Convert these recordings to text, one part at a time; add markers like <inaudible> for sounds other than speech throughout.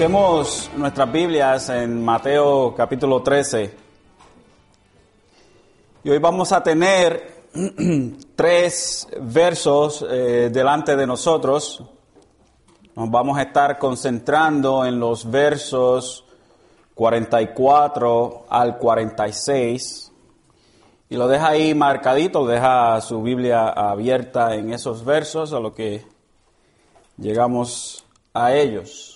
Busquemos nuestras Biblias en Mateo capítulo 13. Y hoy vamos a tener <clears throat> tres versos eh, delante de nosotros. Nos vamos a estar concentrando en los versos 44 al 46. Y lo deja ahí marcadito, deja su Biblia abierta en esos versos a lo que llegamos a ellos.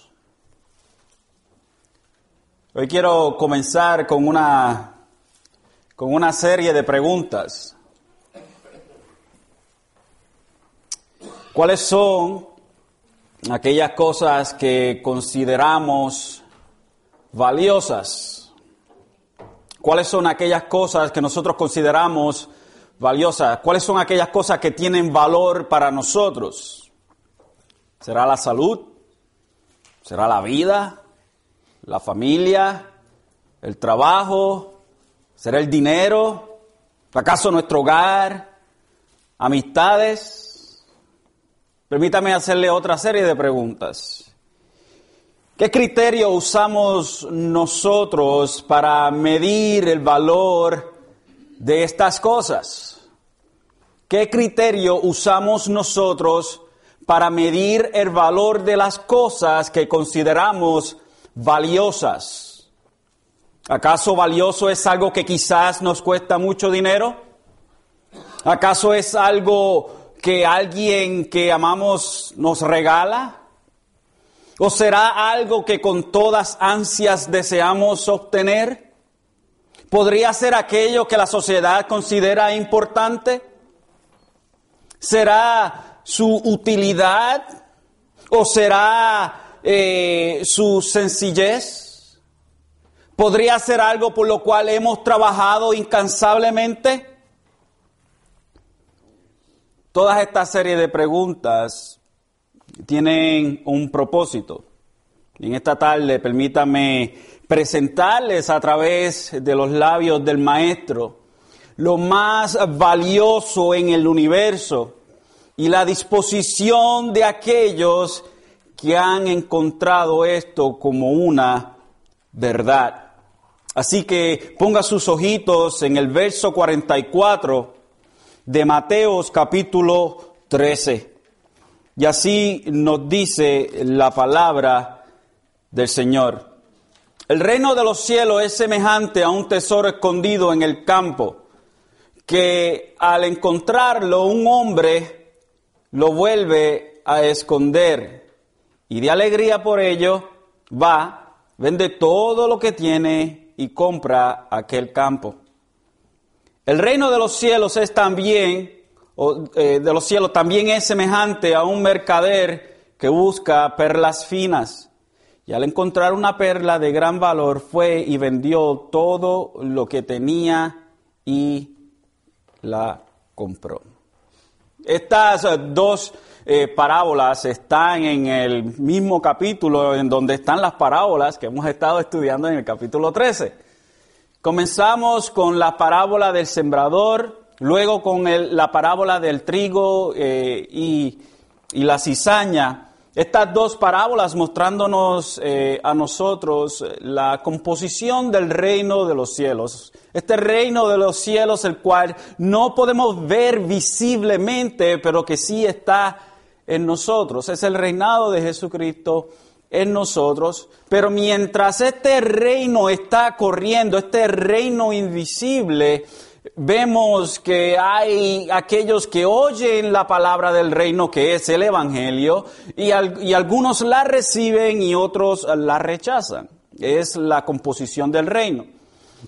Hoy quiero comenzar con una, con una serie de preguntas. ¿Cuáles son aquellas cosas que consideramos valiosas? ¿Cuáles son aquellas cosas que nosotros consideramos valiosas? ¿Cuáles son aquellas cosas que tienen valor para nosotros? ¿Será la salud? ¿Será la vida? La familia, el trabajo, será el dinero, acaso nuestro hogar, amistades. Permítame hacerle otra serie de preguntas. ¿Qué criterio usamos nosotros para medir el valor de estas cosas? ¿Qué criterio usamos nosotros para medir el valor de las cosas que consideramos valiosas. ¿Acaso valioso es algo que quizás nos cuesta mucho dinero? ¿Acaso es algo que alguien que amamos nos regala? ¿O será algo que con todas ansias deseamos obtener? ¿Podría ser aquello que la sociedad considera importante? ¿Será su utilidad? ¿O será eh, su sencillez? ¿Podría ser algo por lo cual hemos trabajado incansablemente? Todas esta serie de preguntas tienen un propósito. En esta tarde permítame presentarles a través de los labios del Maestro lo más valioso en el universo y la disposición de aquellos que han encontrado esto como una verdad. Así que ponga sus ojitos en el verso 44 de Mateos capítulo 13. Y así nos dice la palabra del Señor. El reino de los cielos es semejante a un tesoro escondido en el campo, que al encontrarlo un hombre lo vuelve a esconder y de alegría por ello va, vende todo lo que tiene y compra aquel campo. El reino de los cielos es también, eh, de los cielos también es semejante a un mercader que busca perlas finas. Y al encontrar una perla de gran valor fue y vendió todo lo que tenía y la compró. Estas dos eh, parábolas están en el mismo capítulo en donde están las parábolas que hemos estado estudiando en el capítulo 13. Comenzamos con la parábola del sembrador, luego con la parábola del trigo eh, y, la cizaña. Estas dos parábolas mostrándonos eh, a nosotros la composición del reino de los cielos. Este reino de los cielos, el cual no podemos ver visiblemente, pero que sí está en nosotros. Es el reinado de Jesucristo en nosotros. Pero mientras este reino está corriendo, este reino invisible, vemos que hay aquellos que oyen la palabra del reino, que es el Evangelio, y, algunos la reciben y otros la rechazan. Es la composición del reino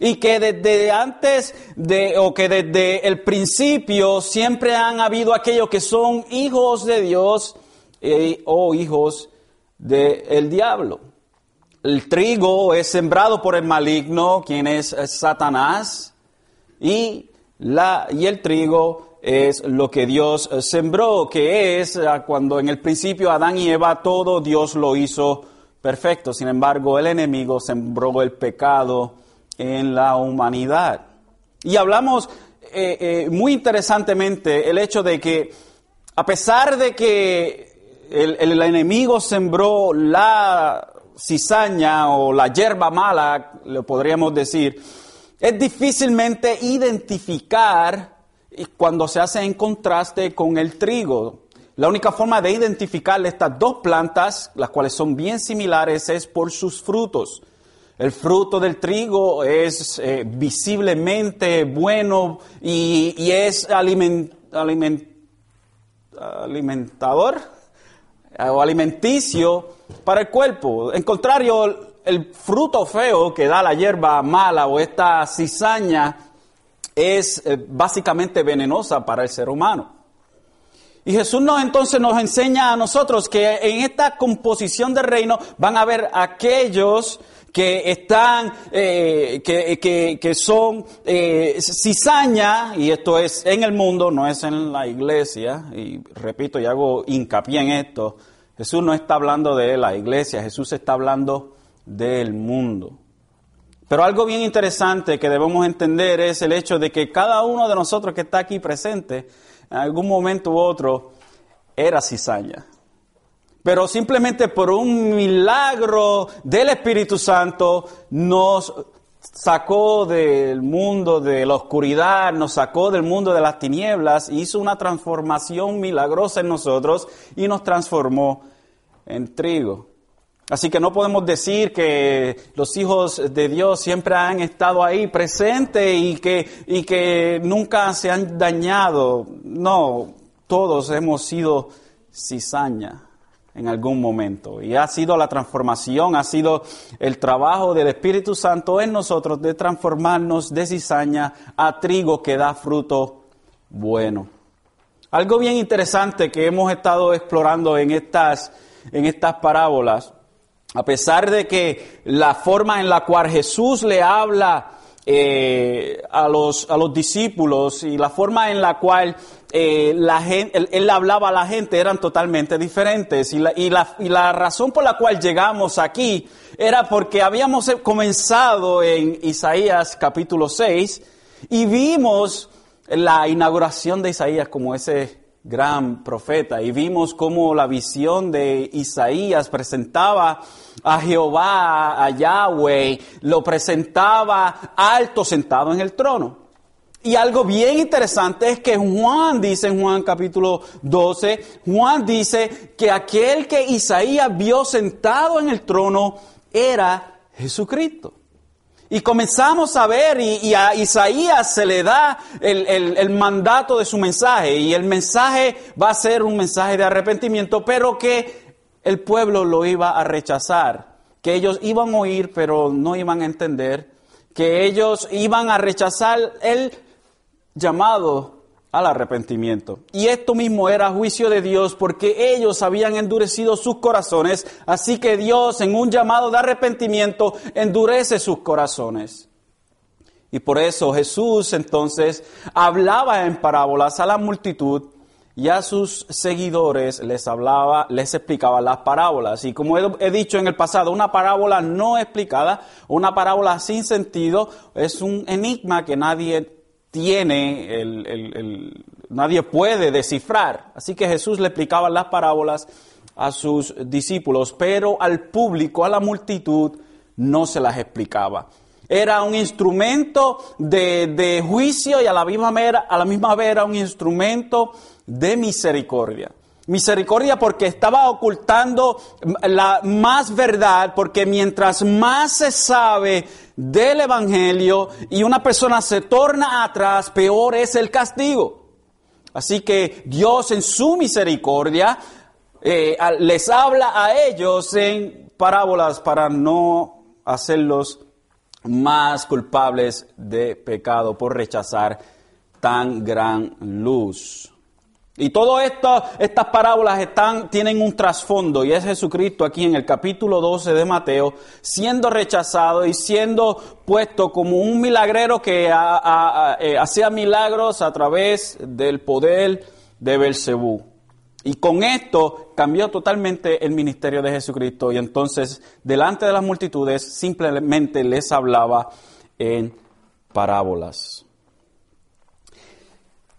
y que desde antes de, o que desde el principio siempre han habido aquellos que son hijos de Dios eh, o hijos del diablo. El trigo es sembrado por el maligno, quien es, Satanás, y, la, y el trigo es lo que Dios sembró, que es ah, cuando en el principio Adán y Eva todo Dios lo hizo perfecto. Sin embargo, el enemigo sembró el pecado en la humanidad. Y hablamos eh, eh, muy interesantemente el hecho de que a pesar de que el, enemigo sembró la, cizaña o la hierba mala, lo podríamos decir, es difícilmente identificar cuando se hace en contraste con el trigo. La única forma de identificar estas dos plantas, las cuales son bien similares, es por sus frutos. El fruto del trigo es eh, visiblemente bueno y, es alimentador o alimenticio para el cuerpo. En contrario, el fruto feo que da la hierba mala o esta cizaña es eh, básicamente venenosa para el ser humano. Y Jesús nos entonces nos enseña a nosotros que en esta composición del reino van a haber aquellos que están, eh, que, que, son eh, cizaña, y esto es en el mundo, no es en la iglesia, y repito y hago hincapié en esto, Jesús no está hablando de la iglesia, Jesús está hablando del mundo. Pero algo bien interesante que debemos entender es el hecho de que cada uno de nosotros que está aquí presente, en algún momento u otro, era cizaña. Pero simplemente por un milagro del Espíritu Santo nos sacó del mundo de la oscuridad, nos sacó del mundo de las tinieblas, hizo una transformación milagrosa en nosotros y nos transformó en trigo. Así que no podemos decir que los hijos de Dios siempre han estado ahí presentes y que, y que nunca se han dañado. No, todos hemos sido cizaña en algún momento. Y ha sido la transformación, ha sido el trabajo del Espíritu Santo en nosotros de transformarnos de cizaña a trigo que da fruto bueno. Algo bien interesante que hemos estado explorando en estas, en estas parábolas a pesar de que la forma en la cual Jesús le habla eh, a, los, a los discípulos y la forma en la cual eh, la él, hablaba a la gente eran totalmente diferentes. Y la, y, la, y la razón por la cual llegamos aquí era porque habíamos comenzado en Isaías capítulo 6 y vimos la inauguración de Isaías como ese gran profeta y vimos cómo la visión de Isaías presentaba a Jehová, a Yahweh, lo presentaba alto sentado en el trono. Y algo bien interesante es que Juan dice en Juan capítulo 12, Juan dice que aquel que Isaías vio sentado en el trono era Jesucristo. Y comenzamos a ver, y, a Isaías se le da el, mandato de su mensaje, y el mensaje va a ser un mensaje de arrepentimiento, pero que el pueblo lo iba a rechazar, que ellos iban a oír, pero no iban a entender, que ellos iban a rechazar el llamado al arrepentimiento. Y esto mismo era juicio de Dios porque ellos habían endurecido sus corazones, así que Dios en un llamado de arrepentimiento endurece sus corazones. Y por eso Jesús entonces hablaba en parábolas a la multitud y a sus seguidores les hablaba, les explicaba las parábolas. Y como he, dicho en el pasado, una parábola no explicada, una parábola sin sentido, es un enigma que nadie tiene, el, nadie puede descifrar. Así que Jesús le explicaba las parábolas a sus discípulos, pero al público, a la multitud, no se las explicaba. Era un instrumento de, juicio y a la, misma a la misma vez era un instrumento de misericordia. Misericordia porque estaba ocultando la más verdad, porque mientras más se sabe del Evangelio y una persona se torna atrás, peor es el castigo. Así que Dios en su misericordia eh, les habla a ellos en parábolas para no hacerlos más culpables de pecado por rechazar tan gran luz. Y todas estas parábolas están, tienen un trasfondo y es Jesucristo aquí en el capítulo 12 de Mateo siendo rechazado y siendo puesto como un milagrero que eh, hacía milagros a través del poder de Belcebú. Y con esto cambió totalmente el ministerio de Jesucristo y entonces delante de las multitudes simplemente les hablaba en parábolas.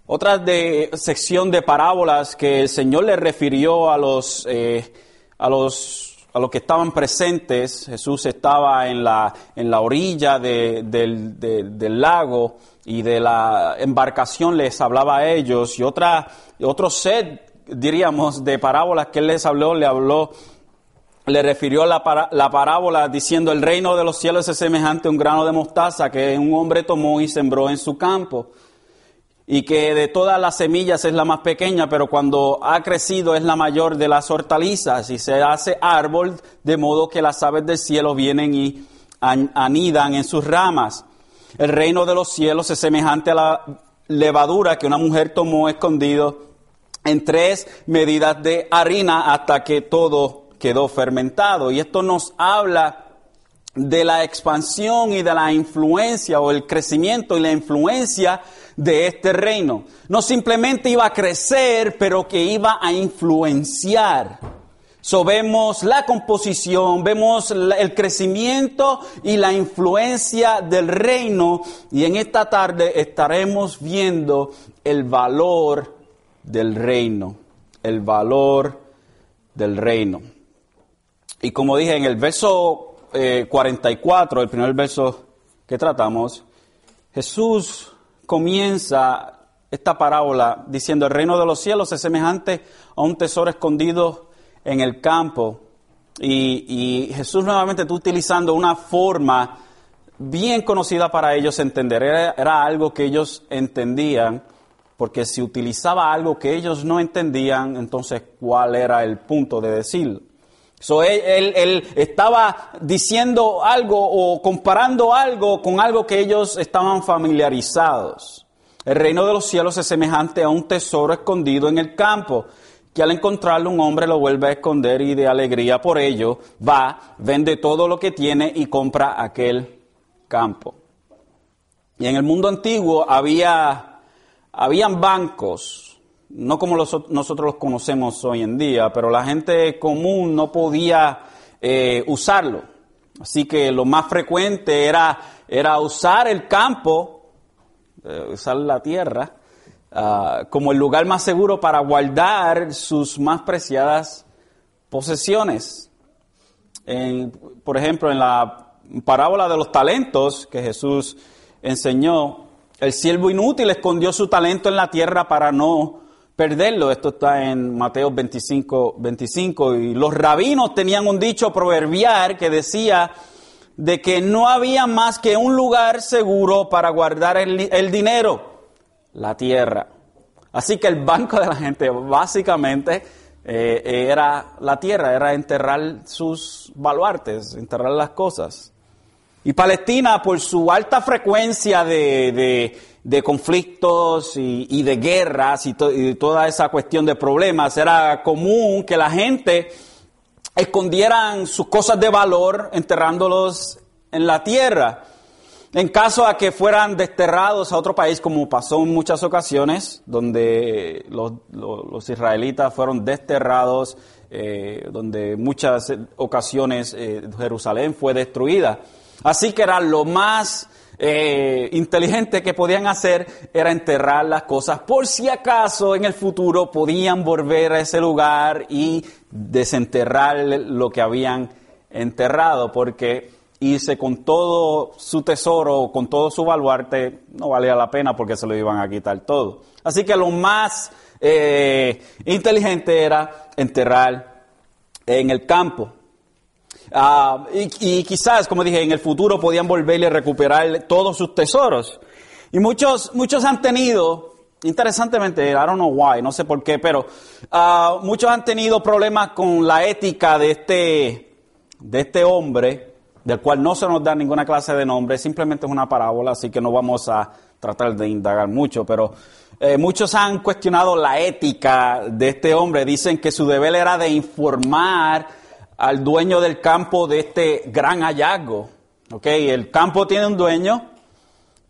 Otra de, sección de parábolas que el Señor le refirió a los, eh, a los, a los que estaban presentes, Jesús estaba en la, en la orilla del, del lago y de la embarcación les hablaba a ellos. Y otra, otro set, diríamos, de parábolas que él les habló, le habló le refirió la, la, parábola diciendo el reino de los cielos es semejante a un grano de mostaza que un hombre tomó y sembró en su campo y que de todas las semillas es la más pequeña, pero cuando ha crecido es la mayor de las hortalizas y se hace árbol de modo que las aves del cielo vienen y anidan en sus ramas. El reino de los cielos es semejante a la levadura que una mujer tomó escondido en tres medidas de harina hasta que todo quedó fermentado. Y esto nos habla de la expansión y de la influencia o el crecimiento y la influencia de este reino. No simplemente iba a crecer, pero que iba a influenciar. So, vemos la composición, vemos el crecimiento y la influencia del reino y en esta tarde estaremos viendo el valor del reino, el valor del reino. Y como dije en el verso 44, eh, el primer verso que tratamos, Jesús comienza esta parábola diciendo, el reino de los cielos es semejante a un tesoro escondido en el campo. Y, Jesús nuevamente está utilizando una forma bien conocida para ellos entender. Era, era, algo que ellos entendían, porque si utilizaba algo que ellos no entendían, entonces ¿cuál era el punto de decirlo? So, él, estaba diciendo algo o comparando algo con algo que ellos estaban familiarizados. El reino de los cielos es semejante a un tesoro escondido en el campo, que al encontrarlo un hombre lo vuelve a esconder y de alegría por ello va, vende todo lo que tiene y compra aquel campo. Y en el mundo antiguo había, habían bancos, no como nosotros los conocemos hoy en día, pero la gente común no podía eh, usarlo. Así que lo más frecuente era, era usar el campo, eh, usar la tierra, ah, como el lugar más seguro para guardar sus más preciadas posesiones. por ejemplo, en la parábola de los talentos que Jesús enseñó, el siervo inútil escondió su talento en la tierra para no perderlo. Esto está en Mateo 25, 25. Y los rabinos tenían un dicho proverbial que decía de que no había más que un lugar seguro para guardar el, dinero, la tierra. Así que el banco de la gente básicamente eh, era la tierra, era enterrar sus baluartes, enterrar las cosas. Y Palestina, por su alta frecuencia de conflictos y, de guerras y, toda esa cuestión de problemas, era común que la gente escondieran sus cosas de valor enterrándolos en la tierra. En caso a que fueran desterrados a otro país, como pasó en muchas ocasiones, donde los, israelitas fueron desterrados, eh, donde muchas ocasiones eh, Jerusalén fue destruida. Así que era lo más eh, inteligente que podían hacer era enterrar las cosas por si acaso en el futuro podían volver a ese lugar y desenterrar lo que habían enterrado, porque irse con todo su tesoro, con todo su baluarte, no valía la pena porque se lo iban a quitar todo. Así que lo más eh, inteligente era enterrar en el campo. Ah, y, quizás, como dije, en el futuro podían volverle a recuperar todos sus tesoros. Y muchos, muchos han tenido, interesantemente, I don't know why, no sé por qué, pero uh, muchos han tenido problemas con la ética de este, de este hombre, del cual no se nos da ninguna clase de nombre, simplemente es una parábola, así que no vamos a tratar de indagar mucho, pero eh, muchos han cuestionado la ética de este hombre, dicen que su deber era de informar al dueño del campo de este gran hallazgo. El campo tiene un dueño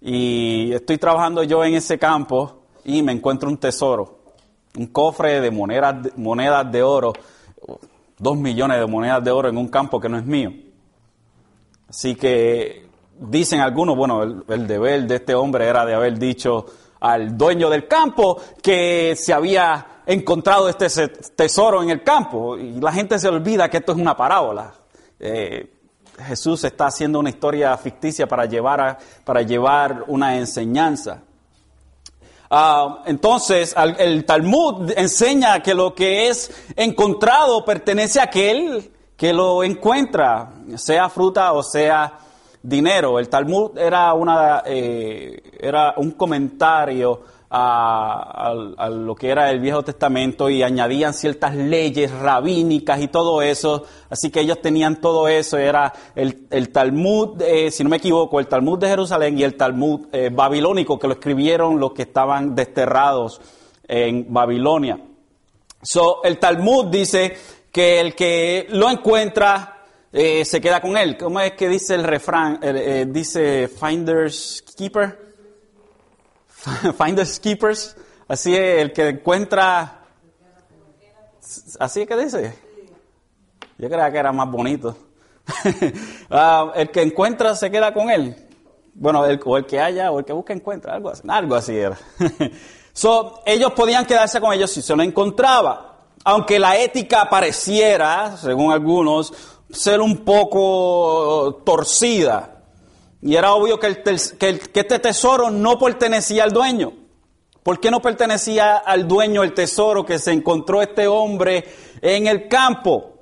y estoy trabajando yo en ese campo y me encuentro un tesoro, un cofre de monedas, monedas de oro, dos millones de monedas de oro en un campo que no es mío. Así que dicen algunos, bueno, el deber de este hombre era de haber dicho al dueño del campo que se había encontrado este tesoro en el campo. Y la gente se olvida que esto es una parábola. Eh, Jesús está haciendo una historia ficticia para llevar, para llevar una enseñanza. Ah, entonces, el Talmud enseña que lo que es encontrado pertenece a aquel que lo encuentra, sea fruta o sea dinero. El Talmud era, una, eh, era un comentario a, lo que era el Viejo Testamento y añadían ciertas leyes rabínicas y todo eso. Así que ellos tenían todo eso. Era el, Talmud, eh, si no me equivoco, el Talmud de Jerusalén y el Talmud eh, babilónico que lo escribieron los que estaban desterrados en Babilonia. So, el Talmud dice que el que lo encuentra eh, se queda con él. ¿Cómo es que dice el refrán? dice Finders Keeper. <laughs> Finders keepers. Así es, el que encuentra. Así que dice. Yo creía que era más bonito. <laughs> Ah, el que encuentra se queda con él. Bueno, el, o el que haya, o el que busca encuentra, algo así. Algo así era. <laughs> so, ellos podían quedarse con ellos si se lo encontraba. Aunque la ética pareciera, según algunos, ser un poco torcida. Y era obvio que, este tesoro no pertenecía al dueño. ¿Por qué no pertenecía al dueño el tesoro que se encontró este hombre en el campo?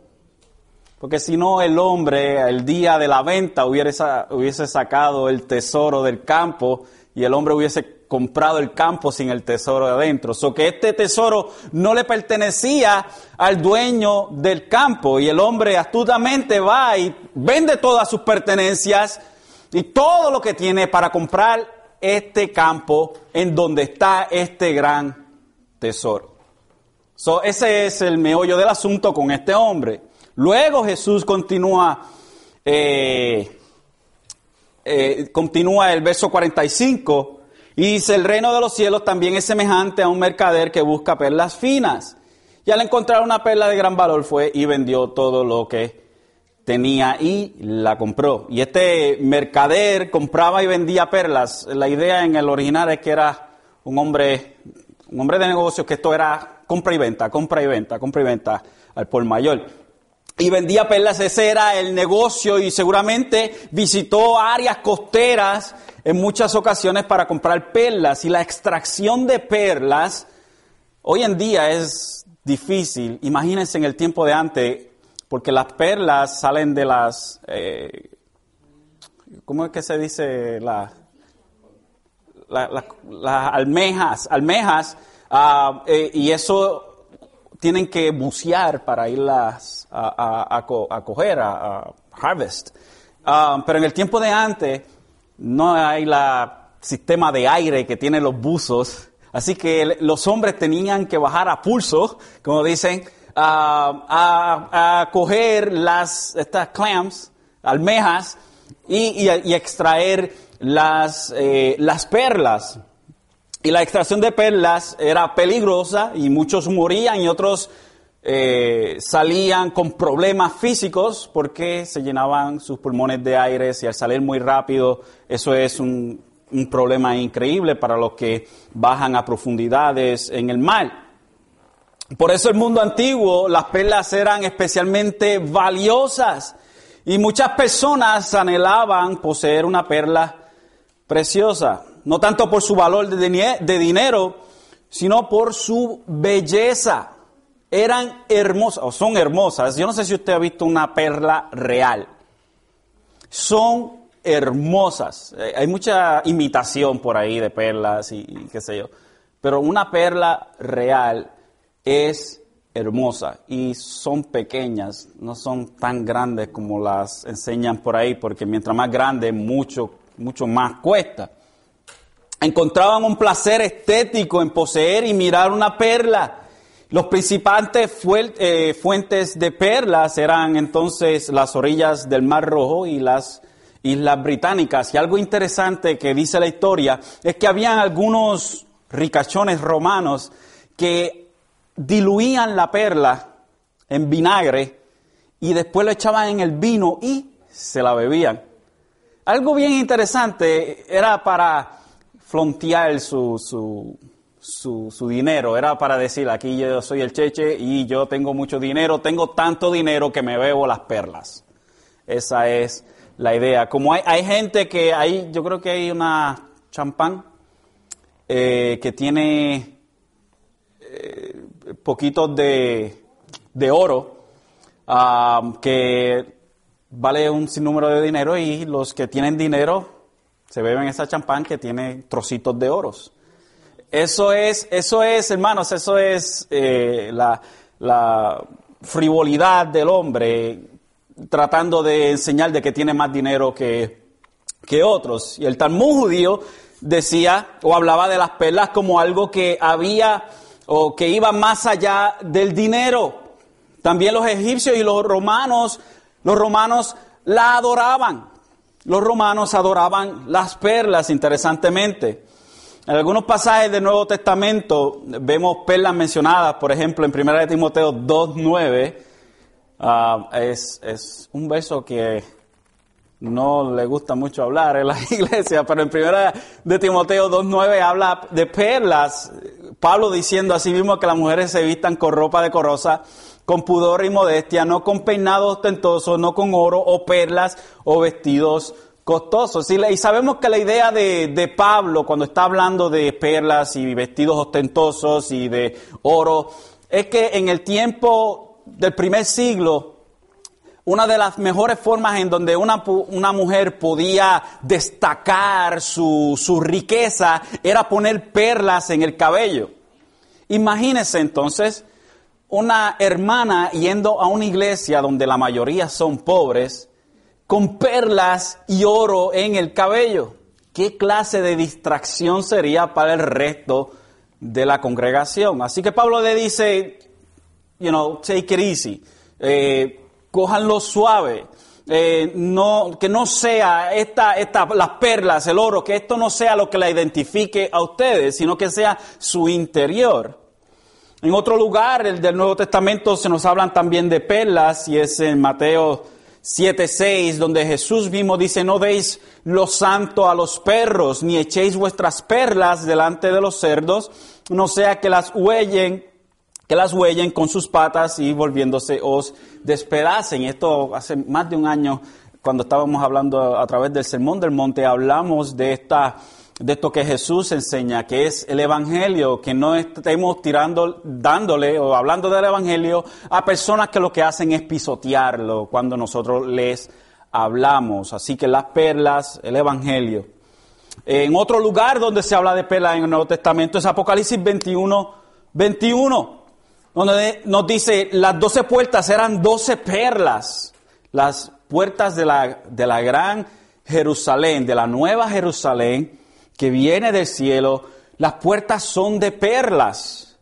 Porque si no, el hombre el día de la venta hubiese, sacado el tesoro del campo y el hombre hubiese comprado el campo sin el tesoro de adentro. O que este tesoro no le pertenecía al dueño del campo y el hombre astutamente va y vende todas sus pertenencias y todo lo que tiene para comprar este campo en donde está este gran tesoro. So, ese es el meollo del asunto con este hombre. Luego Jesús continúa, eh, eh, continúa el verso 45 y dice, el reino de los cielos también es semejante a un mercader que busca perlas finas. Y al encontrar una perla de gran valor fue y vendió todo lo que tenía y la compró. Y este mercader compraba y vendía perlas. La idea en el original es que era un hombre, un hombre de negocios, que esto era compra y venta, compra y venta, compra y venta al por mayor. Y vendía perlas, ese era el negocio y seguramente visitó áreas costeras en muchas ocasiones para comprar perlas. Y la extracción de perlas hoy en día es difícil. Imagínense en el tiempo de antes, porque las perlas salen de las, eh, ¿cómo es que se dice? las almejas, almejas, eh, y eso tienen que bucear para irlas a, a, coger, a, harvest. Ah, pero en el tiempo de antes no hay el sistema de aire que tienen los buzos, así que los hombres tenían que bajar a pulso, como dicen, a, coger las, estas clams, almejas, y, extraer las, eh, las perlas. Y la extracción de perlas era peligrosa y muchos morían y otros eh, salían con problemas físicos porque se llenaban sus pulmones de aire y al salir muy rápido eso es un, un problema increíble para los que bajan a profundidades en el mar. Por eso el mundo antiguo, las perlas eran especialmente valiosas y muchas personas anhelaban poseer una perla preciosa, no tanto por su valor de, dinero, sino por su belleza. Eran hermosas, o son hermosas. Yo no sé si usted ha visto una perla real. Son hermosas. Eh, hay mucha imitación por ahí de perlas y qué sé yo. Pero una perla real es hermosa y son pequeñas, no son tan grandes como las enseñan por ahí, porque mientras más grande, mucho, mucho más cuesta. Encontraban un placer estético en poseer y mirar una perla. Los principales eh, fuentes de perlas eran entonces las orillas del Mar Rojo y las Islas Británicas. Y algo interesante que dice la historia es que habían algunos ricachones romanos que diluían la perla en vinagre y después lo echaban en el vino y se la bebían. Algo bien interesante era para frontear su, su, su, dinero. Era para decir, aquí yo soy el cheche y yo tengo mucho dinero, tengo tanto dinero que me bebo las perlas. Esa es la idea. Como hay, hay gente que hay, yo creo que hay una champán eh, que tiene eh, poquitos de, de oro, que vale un sinnúmero de dinero y los que tienen dinero se beben esa champán que tiene trocitos de oros. Eso es, eso es, hermanos, eso es eh, la, la frivolidad del hombre tratando de enseñar de que tiene más dinero que, que otros. Y el Talmud judío decía o hablaba de las perlas como algo que había o que iba más allá del dinero. También los egipcios y los romanos, los romanos la adoraban. Los romanos adoraban las perlas, interesantemente. En algunos pasajes del Nuevo Testamento vemos perlas mencionadas, por ejemplo, en 1 Timoteo 2.9, uh, es, es un verso que no le gusta mucho hablar en la <laughs> iglesia, pero en 1 Timoteo 2.9 habla de perlas, Pablo diciendo así mismo que las mujeres se vistan con ropa decorosa, con pudor y modestia, no con peinados ostentosos, no con oro o perlas o vestidos costosos. Y, sabemos que la idea de, Pablo cuando está hablando de perlas y vestidos ostentosos y de oro, es que en el tiempo del primer siglo, una de las mejores formas en donde una, una mujer podía destacar su, su, riqueza era poner perlas en el cabello. Imagínense entonces una hermana yendo a una iglesia donde la mayoría son pobres con perlas y oro en el cabello. ¿Qué clase de distracción sería para el resto de la congregación? Así que Pablo le dice, you know, take it easy, eh, cójanlo suave. Eh, que no sea esta, las perlas, el oro, que esto no sea lo que la identifique a ustedes, sino que sea su interior. En otro lugar, el del Nuevo Testamento, se nos hablan también de perlas, y es en Mateo 7.6, donde Jesús mismo dice, no deis lo santo a los perros, ni echéis vuestras perlas delante de los cerdos, no sea que las huellen, que las huellen con sus patas y volviéndose os despedacen. Esto hace más de un año, cuando estábamos hablando a través del Sermón del Monte, hablamos de esta de esto que Jesús enseña, que es el Evangelio, que no estemos tirando, dándole o hablando del Evangelio a personas que lo que hacen es pisotearlo cuando nosotros les hablamos. Así que las perlas, el Evangelio. En otro lugar donde se habla de perlas en el Nuevo Testamento es Apocalipsis 21, 21, donde nos dice, las doce puertas eran doce perlas, las puertas de la, de la gran Jerusalén, de la nueva Jerusalén, que viene del cielo, las puertas son de perlas.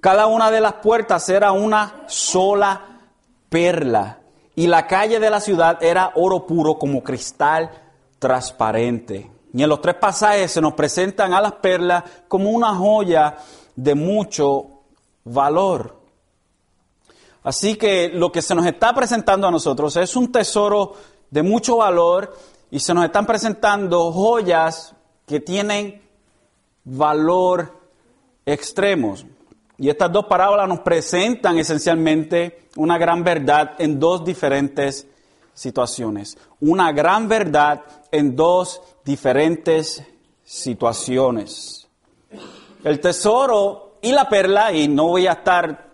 Cada una de las puertas era una sola perla. Y la calle de la ciudad era oro puro como cristal transparente. Y en los tres pasajes se nos presentan a las perlas como una joya de mucho valor. Así que lo que se nos está presentando a nosotros es un tesoro de mucho valor y se nos están presentando joyas que tienen valor extremos. Y estas dos parábolas nos presentan esencialmente una gran verdad en dos diferentes situaciones. Una gran verdad en dos diferentes situaciones. El tesoro y la perla, y no voy a estar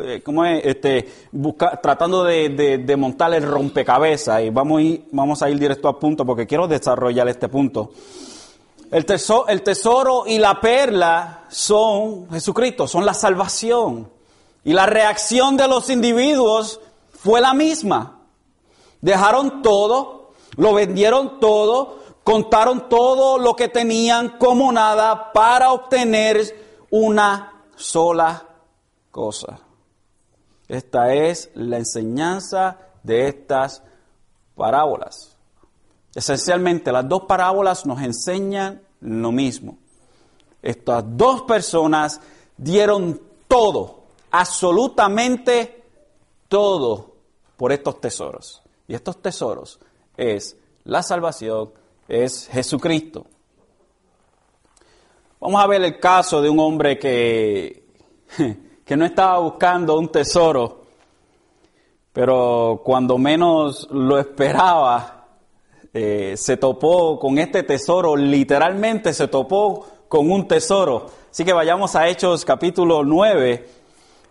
eh, ¿cómo es? Este, tratando de, montar el rompecabezas y vamos a, ir, vamos a ir directo a punto porque quiero desarrollar este punto. El tesoro, el tesoro y la perla son Jesucristo, son la salvación. Y la reacción de los individuos fue la misma. Dejaron todo, lo vendieron todo, contaron todo lo que tenían como nada para obtener una sola cosa. Esta es la enseñanza de estas parábolas. Esencialmente, las dos parábolas nos enseñan lo mismo. Estas dos personas dieron todo, absolutamente todo, por estos tesoros. Y estos tesoros es la salvación, es Jesucristo. Vamos a ver el caso de un hombre que, <laughs> que no estaba buscando un tesoro, pero cuando menos lo esperaba, eh, se topó con este tesoro, literalmente se topó con un tesoro. Así que vayamos a Hechos capítulo 9.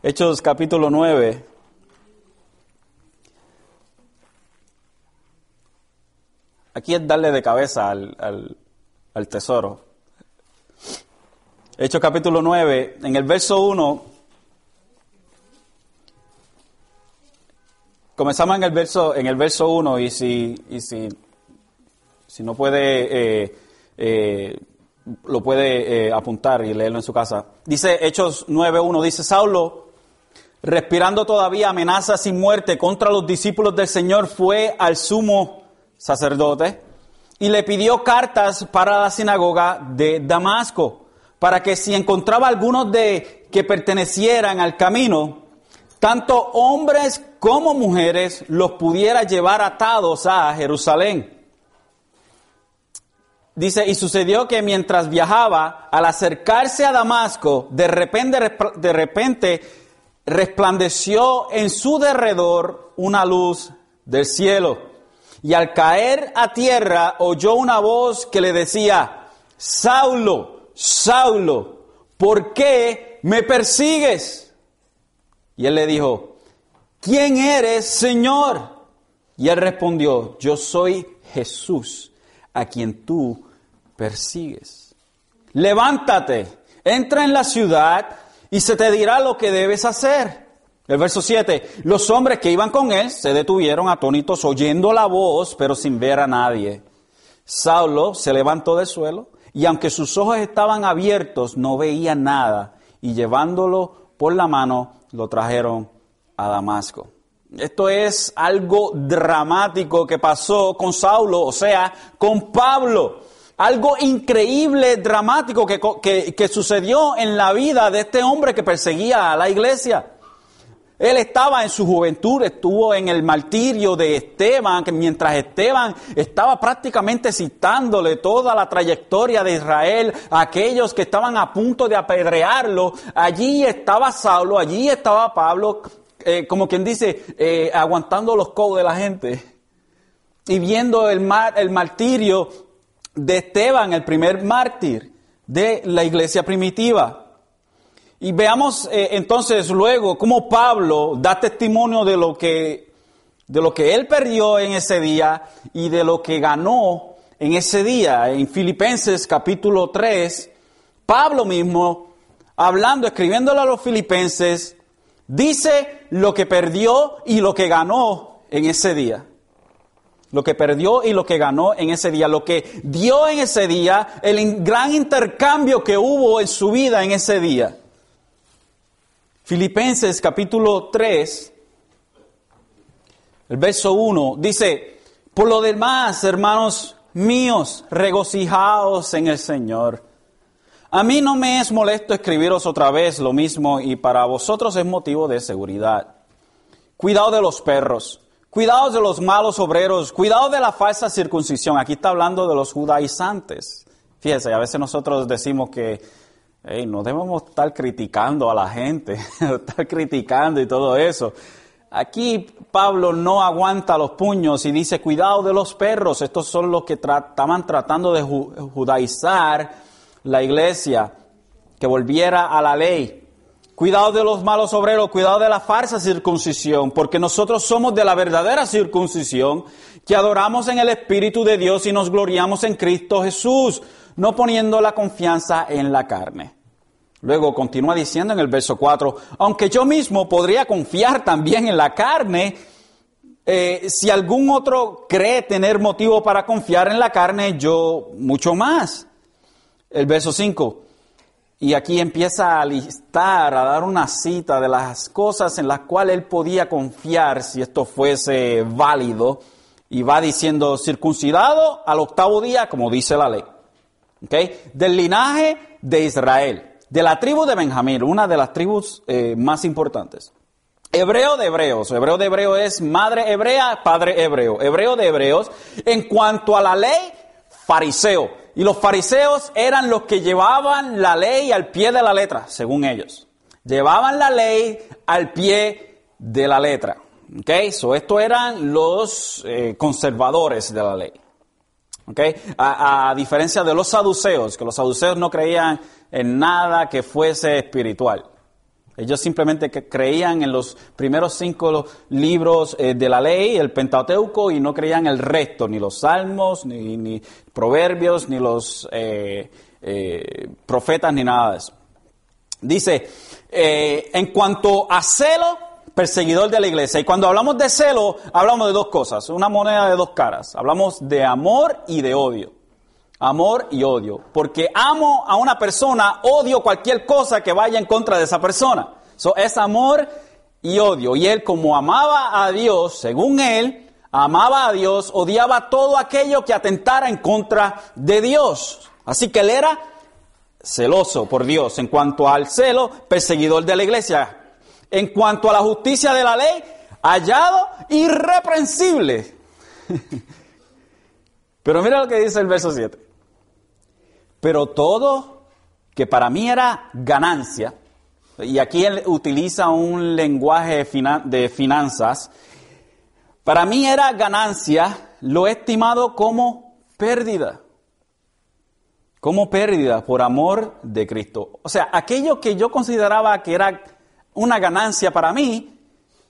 Hechos capítulo 9. Aquí es darle de cabeza al, al tesoro. Hechos capítulo 9, en el verso 1, comenzamos en el verso, en el verso 1 y si, y si, si no puede, eh, eh, lo puede eh, apuntar y leerlo en su casa. Dice Hechos 9.1, dice Saulo, respirando todavía amenazas y muerte contra los discípulos del Señor, fue al sumo sacerdote y le pidió cartas para la sinagoga de Damasco, para que si encontraba algunos de que pertenecieran al camino, tanto hombres como mujeres los pudiera llevar atados a Jerusalén. Dice, y sucedió que mientras viajaba, al acercarse a Damasco, de repente, de repente resplandeció en su derredor una luz del cielo. Y al caer a tierra oyó una voz que le decía, Saulo, Saulo, ¿por qué me persigues? Y él le dijo, ¿quién eres, Señor? Y él respondió, yo soy Jesús a quien tú persigues. Levántate, entra en la ciudad y se te dirá lo que debes hacer. El verso 7, los hombres que iban con él se detuvieron atónitos oyendo la voz, pero sin ver a nadie. Saulo se levantó del suelo y aunque sus ojos estaban abiertos, no veía nada y llevándolo por la mano, lo trajeron a Damasco. Esto es algo dramático que pasó con Saulo, o sea, con Pablo. Algo increíble, dramático que, que, sucedió en la vida de este hombre que perseguía a la iglesia. Él estaba en su juventud, estuvo en el martirio de Esteban, que mientras Esteban estaba prácticamente citándole toda la trayectoria de Israel, aquellos que estaban a punto de apedrearlo, allí estaba Saulo, allí estaba Pablo eh, como quien dice, eh, aguantando los codos de la gente y viendo el, el martirio de Esteban, el primer mártir de la iglesia primitiva. Y veamos eh, entonces luego cómo Pablo da testimonio de lo que de lo que él perdió en ese día y de lo que ganó en ese día. En Filipenses capítulo 3, Pablo mismo, hablando, escribiéndole a los filipenses, Dice lo que perdió y lo que ganó en ese día. Lo que perdió y lo que ganó en ese día. Lo que dio en ese día, el gran intercambio que hubo en su vida en ese día. Filipenses capítulo 3, el verso 1, dice, por lo demás, hermanos míos, regocijaos en el Señor. A mí no me es molesto escribiros otra vez lo mismo y para vosotros es motivo de seguridad. Cuidado de los perros, cuidado de los malos obreros, cuidado de la falsa circuncisión. Aquí está hablando de los judaizantes. Fíjese, a veces nosotros decimos que no debemos estar criticando a la gente, <laughs> estar criticando y todo eso. Aquí Pablo no aguanta los puños y dice, cuidado de los perros. Estos son los que estaban tratando de judaizar la iglesia, que volviera a la ley. Cuidado de los malos obreros, cuidado de la falsa circuncisión, porque nosotros somos de la verdadera circuncisión, que adoramos en el Espíritu de Dios y nos gloriamos en Cristo Jesús, no poniendo la confianza en la carne. Luego continúa diciendo en el verso 4, aunque yo mismo podría confiar también en la carne, eh, si algún otro cree tener motivo para confiar en la carne, yo mucho más el verso 5. Y aquí empieza a listar, a dar una cita de las cosas en las cuales él podía confiar si esto fuese válido. Y va diciendo, circuncidado al octavo día, como dice la ley. Del linaje de Israel, de la tribu de Benjamín, una de las tribus eh, más importantes. Hebreo de hebreos, hebreo de hebreo es madre hebrea, padre hebreo, hebreo de hebreos. En cuanto a la ley, fariseo y los fariseos eran los que llevaban la ley al pie de la letra, según ellos. Llevaban la ley al pie de la letra. Okay, so estos eran los eh, conservadores de la ley. A, a, diferencia de los saduceos, que los saduceos no creían en nada que fuese espiritual. Ellos simplemente creían en los primeros cinco libros eh, de la ley, el Pentateuco, y no creían el resto, ni los salmos, ni, proverbios, ni los eh, eh, profetas, ni nada de eso. Dice, en cuanto a celo, perseguidor de la iglesia. Y cuando hablamos de celo, hablamos de dos cosas, una moneda de dos caras. Hablamos de amor y de odio. Amor y odio. Porque amo a una persona, odio cualquier cosa que vaya en contra de esa persona. Eso es amor y odio. Y él, como amaba a Dios, según él, amaba a Dios, odiaba todo aquello que atentara en contra de Dios. Así que él era celoso por Dios. En cuanto al celo, perseguidor de la iglesia. En cuanto a la justicia de la ley, hallado irreprensible. <laughs> Pero mira lo que dice el verso 7. Pero todo que para mí era ganancia, y aquí él utiliza un lenguaje de finanzas, para mí era ganancia, lo he estimado como pérdida. Como pérdida por amor de Cristo. O sea, aquello que yo consideraba que era una ganancia para mí,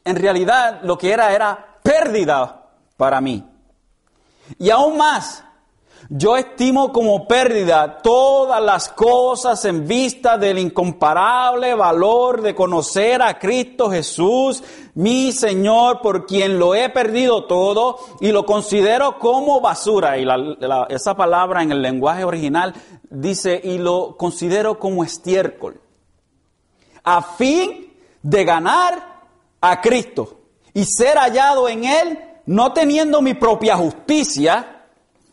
en realidad lo que era era pérdida para mí. Y aún más, yo estimo como pérdida todas las cosas en vista del incomparable valor de conocer a Cristo Jesús, mi Señor, por quien lo he perdido todo y lo considero como basura. Y esa palabra en el lenguaje original dice, y lo considero como estiércol, a fin de ganar a Cristo y ser hallado en Él, no teniendo mi propia justicia,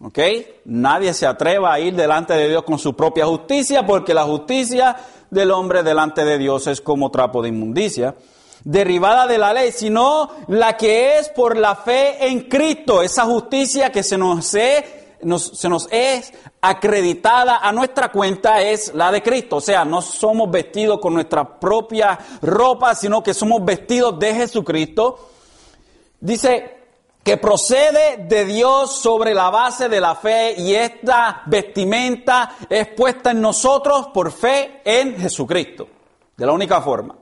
¿Ok? Nadie se atreva a ir delante de Dios con su propia justicia porque la justicia del hombre delante de Dios es como trapo de inmundicia, derivada de la ley, sino la que es por la fe en Cristo, esa justicia que se nos, se nos es acreditada a nuestra cuenta es la de Cristo. O sea, no somos vestidos con nuestra propia ropa, sino que somos vestidos de Jesucristo. Dice, que procede de Dios sobre la base de la fe y esta vestimenta es puesta en nosotros por fe en Jesucristo. De la única forma.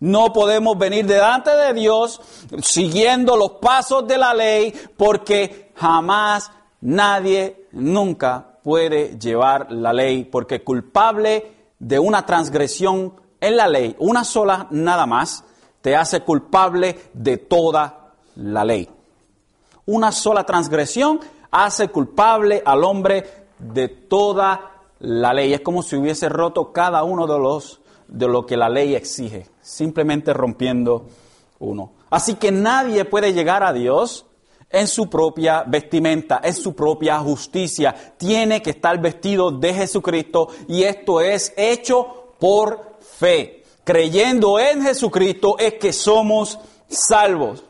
No podemos venir delante de Dios siguiendo los pasos de la ley porque jamás nadie nunca puede llevar la ley porque culpable de una transgresión en la ley, una sola nada más, te hace culpable de toda la ley. Una sola transgresión hace culpable al hombre de toda la ley. Es como si hubiese roto cada uno de los de lo que la ley exige, simplemente rompiendo uno. Así que nadie puede llegar a Dios en su propia vestimenta, en su propia justicia. Tiene que estar vestido de Jesucristo y esto es hecho por fe. Creyendo en Jesucristo es que somos salvos.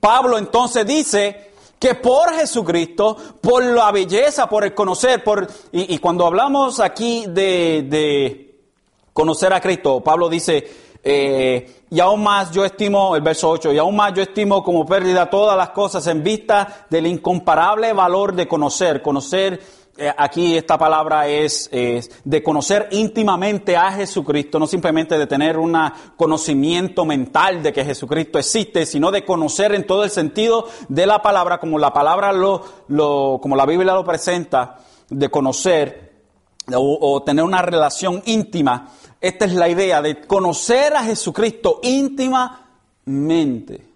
Pablo entonces dice que por Jesucristo, por la belleza, por el conocer, por, y, cuando hablamos aquí de, conocer a Cristo, Pablo dice, eh, y aún más yo estimo, el verso 8, y aún más yo estimo como pérdida todas las cosas en vista del incomparable valor de conocer, conocer aquí esta palabra es, de conocer íntimamente a Jesucristo, no simplemente de tener un conocimiento mental de que Jesucristo existe, sino de conocer en todo el sentido de la palabra, como la palabra lo, como la Biblia lo presenta, de conocer o tener una relación íntima. Esta es la idea de conocer a Jesucristo íntimamente.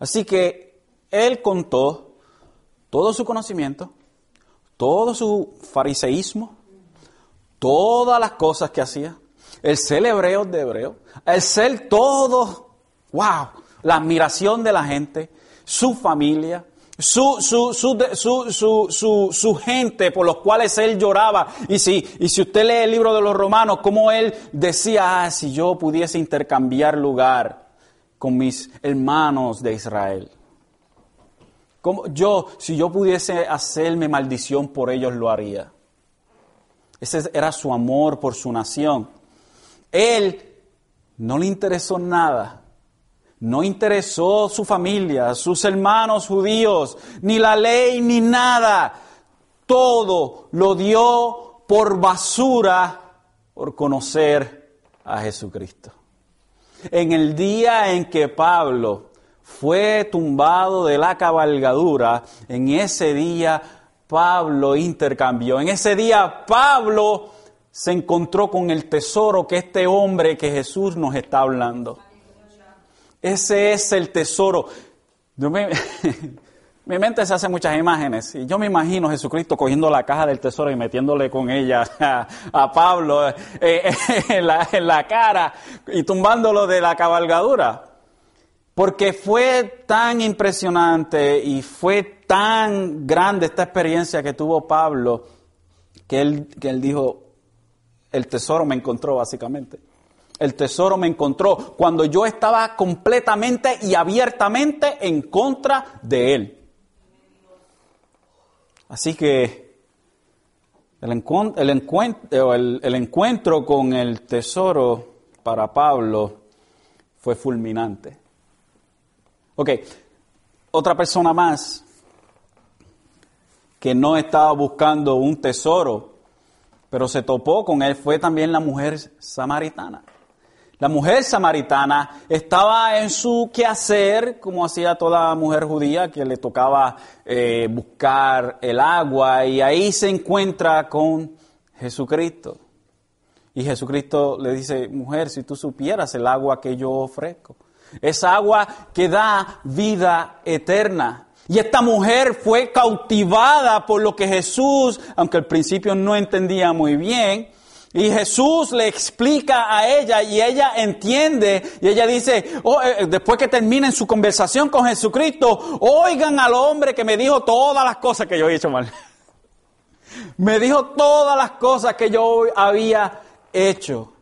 Así que Él contó todo su conocimiento, todo su fariseísmo, todas las cosas que hacía, el ser hebreo de hebreo, el ser todo, wow, la admiración de la gente, su familia, su, su, su, su, gente por los cuales él lloraba. Y si, y si usted lee el libro de los romanos, como él decía, ah, si yo pudiese intercambiar lugar con mis hermanos de Israel. Yo, si yo pudiese hacerme maldición por ellos, lo haría. Ese era su amor por su nación. Él no le interesó nada. No interesó su familia, sus hermanos judíos, ni la ley, ni nada. Todo lo dio por basura por conocer a Jesucristo. En el día en que Pablo fue tumbado de la cabalgadura, en ese día Pablo intercambió. En ese día Pablo se encontró con el tesoro que este hombre que Jesús nos está hablando. Ese es el tesoro. <laughs> mi mente se hace muchas imágenes y yo me imagino Jesucristo cogiendo la caja del tesoro y metiéndole con ella <laughs> a, Pablo eh, <laughs> en la cara y tumbándolo de la cabalgadura. Porque fue tan impresionante y fue tan grande esta experiencia que tuvo Pablo que él, que él dijo, el tesoro me encontró básicamente. El tesoro me encontró cuando yo estaba completamente y abiertamente en contra de él. Así que el, encuentro, el encuentro con el tesoro para Pablo fue fulminante. Ok, otra persona más que no estaba buscando un tesoro, pero se topó con él, fue también la mujer samaritana. La mujer samaritana estaba en su quehacer, como hacía toda mujer judía, que le tocaba eh, buscar el agua, y ahí se encuentra con Jesucristo. Y Jesucristo le dice, mujer, si tú supieras el agua que yo ofrezco, es agua que da vida eterna. Y esta mujer fue cautivada por lo que Jesús, aunque al principio no entendía muy bien, y Jesús le explica a ella y ella entiende y ella dice, oh, eh, después que terminen su conversación con Jesucristo, oigan al hombre que me dijo todas las cosas que yo he hecho mal. <laughs> me dijo todas las cosas que yo había hecho.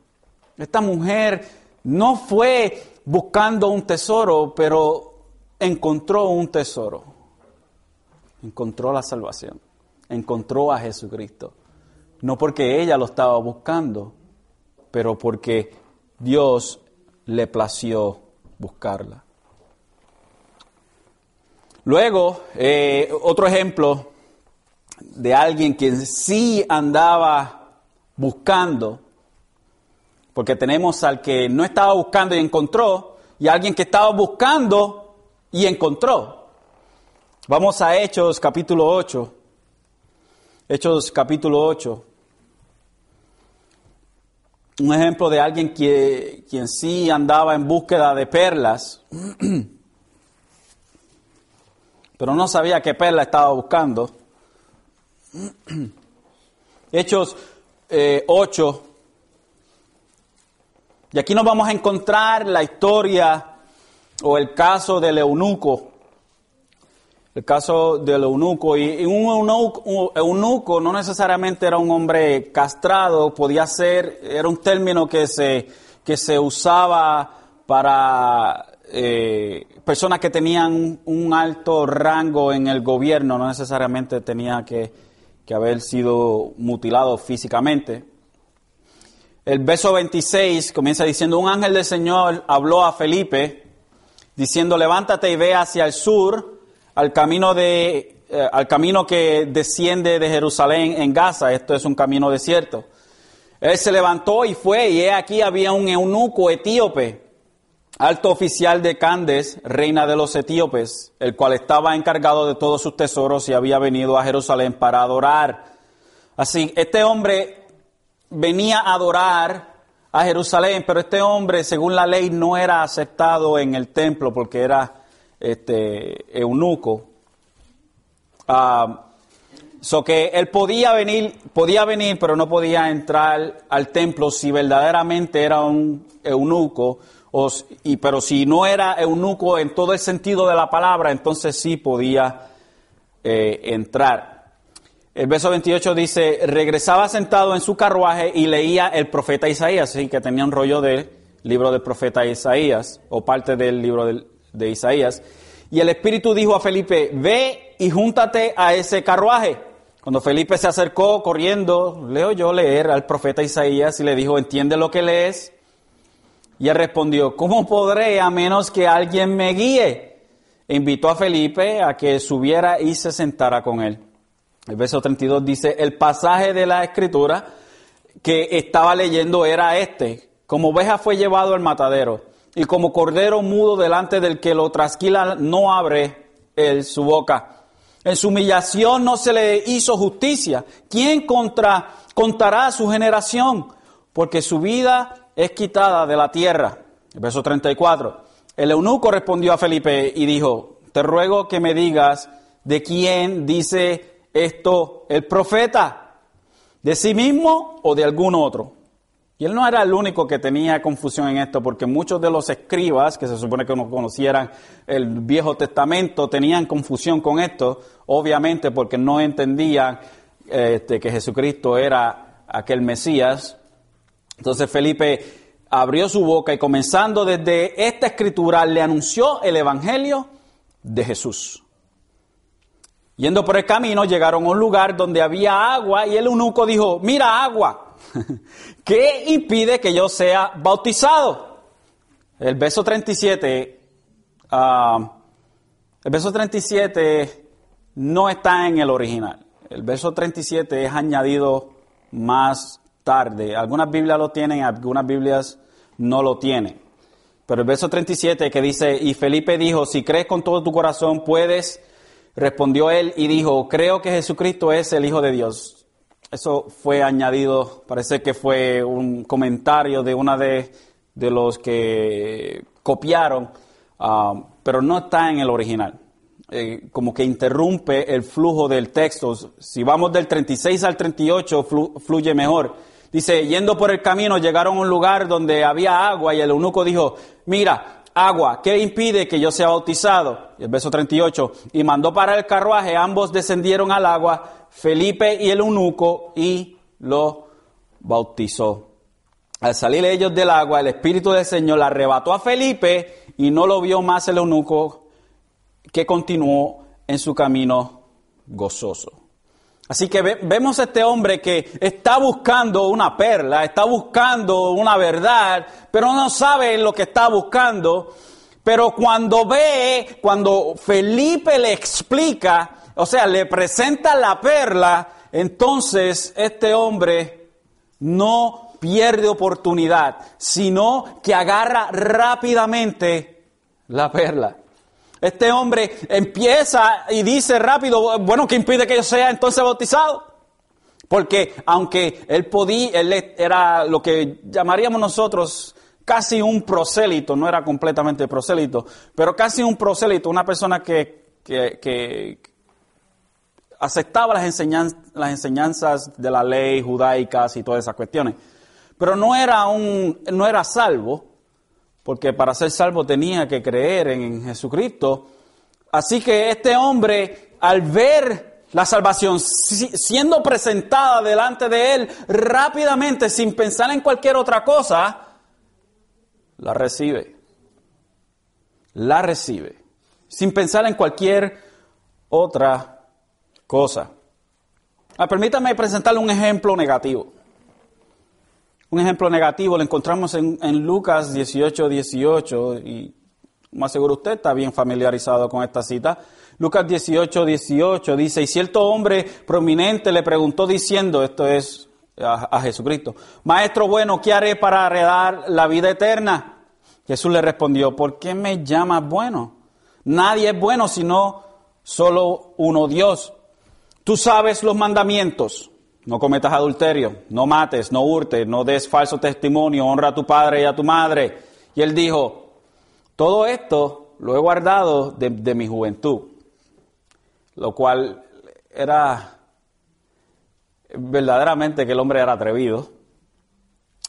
Esta mujer no fue buscando un tesoro, pero encontró un tesoro. Encontró la salvación. Encontró a Jesucristo. No porque ella lo estaba buscando, pero porque Dios le plació buscarla. Luego, eh, otro ejemplo de alguien que sí andaba buscando porque tenemos al que no estaba buscando y encontró, y alguien que estaba buscando y encontró. Vamos a Hechos capítulo 8. Hechos capítulo 8. Un ejemplo de alguien que, quien sí andaba en búsqueda de perlas, <clears throat> pero no sabía qué perla estaba buscando. <clears throat> Hechos 8, eh, y aquí nos vamos a encontrar la historia o el caso del eunuco. El caso del eunuco. Y un eunuco, no necesariamente era un hombre castrado, podía ser, era un término que se, que se usaba para eh, personas que tenían un alto rango en el gobierno, no necesariamente tenía que, que haber sido mutilado físicamente. El verso 26 comienza diciendo, un ángel del Señor habló a Felipe, diciendo, levántate y ve hacia el sur, al camino, de, eh, al camino que desciende de Jerusalén en Gaza. Esto es un camino desierto. Él se levantó y fue, y he aquí había un eunuco etíope, alto oficial de Candes, reina de los etíopes, el cual estaba encargado de todos sus tesoros y había venido a Jerusalén para adorar. Así, este hombre venía a adorar a Jerusalén, pero este hombre, según la ley, no era aceptado en el templo porque era este, eunuco. Ah, so que él podía venir, podía venir, pero no podía entrar al templo si verdaderamente era un eunuco. O, y, pero si no era eunuco en todo el sentido de la palabra, entonces sí podía eh, entrar. El verso 28 dice, regresaba sentado en su carruaje y leía el profeta Isaías, así que tenía un rollo del libro del profeta Isaías, o parte del libro de Isaías. Y el Espíritu dijo a Felipe, ve y júntate a ese carruaje. Cuando Felipe se acercó corriendo, le oyó leer al profeta Isaías y le dijo, ¿entiende lo que lees? Y él respondió, ¿cómo podré a menos que alguien me guíe? E invitó a Felipe a que subiera y se sentara con él. El verso 32 dice, el pasaje de la escritura que estaba leyendo era este, como oveja fue llevado al matadero, y como cordero mudo delante del que lo trasquila no abre él su boca. En su humillación no se le hizo justicia. ¿Quién contra, contará su generación? Porque su vida es quitada de la tierra. El verso 34. El eunuco respondió a Felipe y dijo, te ruego que me digas de quién dice esto el profeta, de sí mismo o de algún otro. Y él no era el único que tenía confusión en esto, porque muchos de los escribas, que se supone que no conocieran el Viejo Testamento, tenían confusión con esto, obviamente porque no entendían este, que Jesucristo era aquel Mesías. Entonces Felipe abrió su boca y comenzando desde esta escritura le anunció el Evangelio de Jesús. Yendo por el camino llegaron a un lugar donde había agua y el eunuco dijo, mira agua. <laughs> ¿Qué impide que yo sea bautizado? El verso 37, ah, el verso 37 no está en el original. El verso 37 es añadido más tarde. Algunas Biblias lo tienen, algunas Biblias no lo tienen. Pero el verso 37 que dice, y Felipe dijo, si crees con todo tu corazón, puedes. Respondió él y dijo, creo que Jesucristo es el Hijo de Dios. Eso fue añadido, parece que fue un comentario de una de, los que copiaron, ah, pero no está en el original. Eh, como que interrumpe el flujo del texto. Si vamos del 36 al 38, fluye mejor. Dice, yendo por el camino, llegaron a un lugar donde había agua y el eunuco dijo, mira, agua, ¿qué impide que yo sea bautizado? El verso 38, y mandó para el carruaje, ambos descendieron al agua, Felipe y el eunuco y lo bautizó. Al salir ellos del agua, el Espíritu del Señor arrebató a Felipe y no lo vio más el eunuco que continuó en su camino gozoso. Así que vemos a este hombre que está buscando una perla, está buscando una verdad, pero no sabe lo que está buscando. Pero cuando ve, cuando Felipe le explica, o sea, le presenta la perla, entonces este hombre no pierde oportunidad, sino que agarra rápidamente la perla. Este hombre empieza y dice rápido, bueno, ¿qué impide que yo sea entonces bautizado? Porque aunque él podía, él era lo que llamaríamos nosotros casi un prosélito, no era completamente prosélito, pero casi un prosélito, una persona que, que, aceptaba las, enseñanzas, las enseñanzas de la ley judaicas y todas esas cuestiones. Pero no era, un, no era salvo, porque para ser salvo tenía que creer en Jesucristo. Así que este hombre, al ver la salvación siendo presentada delante de él rápidamente, sin pensar en cualquier otra cosa, la recibe. La recibe. Sin pensar en cualquier otra cosa. Ah, permítame presentarle un ejemplo negativo. Un ejemplo negativo lo encontramos en, Lucas 18, 18 y más seguro usted está bien familiarizado con esta cita. Lucas 18, 18 dice, y cierto hombre prominente le preguntó diciendo, esto es a, Jesucristo, Maestro bueno, ¿qué haré para heredar la vida eterna? Jesús le respondió, ¿por qué me llamas bueno? Nadie es bueno sino solo uno Dios. Tú sabes los mandamientos. No cometas adulterio, no mates, no hurtes, no des falso testimonio, honra a tu padre y a tu madre. Y él dijo, todo esto lo he guardado de, de mi juventud. Lo cual era verdaderamente que el hombre era atrevido.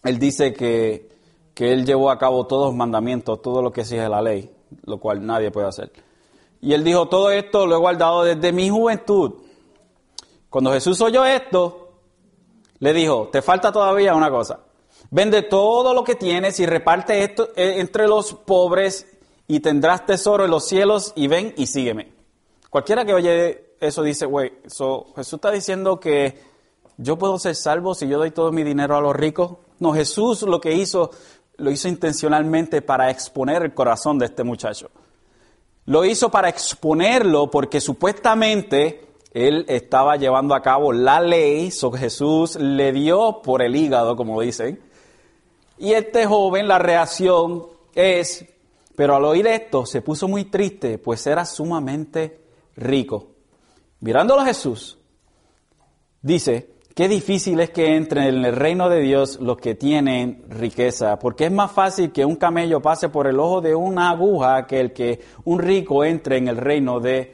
Él dice que, que él llevó a cabo todos los mandamientos, todo lo que exige la ley, lo cual nadie puede hacer. Y él dijo, todo esto lo he guardado desde mi juventud. Cuando Jesús oyó esto, le dijo, te falta todavía una cosa. Vende todo lo que tienes y reparte esto eh, entre los pobres y tendrás tesoro en los cielos y ven y sígueme. Cualquiera que oye eso, dice, güey, so, Jesús está diciendo que yo puedo ser salvo si yo doy todo mi dinero a los ricos. No, Jesús lo que hizo, lo hizo intencionalmente para exponer el corazón de este muchacho. Lo hizo para exponerlo porque supuestamente él estaba llevando a cabo la ley, so Jesús le dio por el hígado, como dicen. Y este joven, la reacción es, pero al oír esto se puso muy triste, pues era sumamente rico. Mirándolo a Jesús, dice, qué difícil es que entren en el reino de Dios los que tienen riqueza, porque es más fácil que un camello pase por el ojo de una aguja que el que un rico entre en el reino de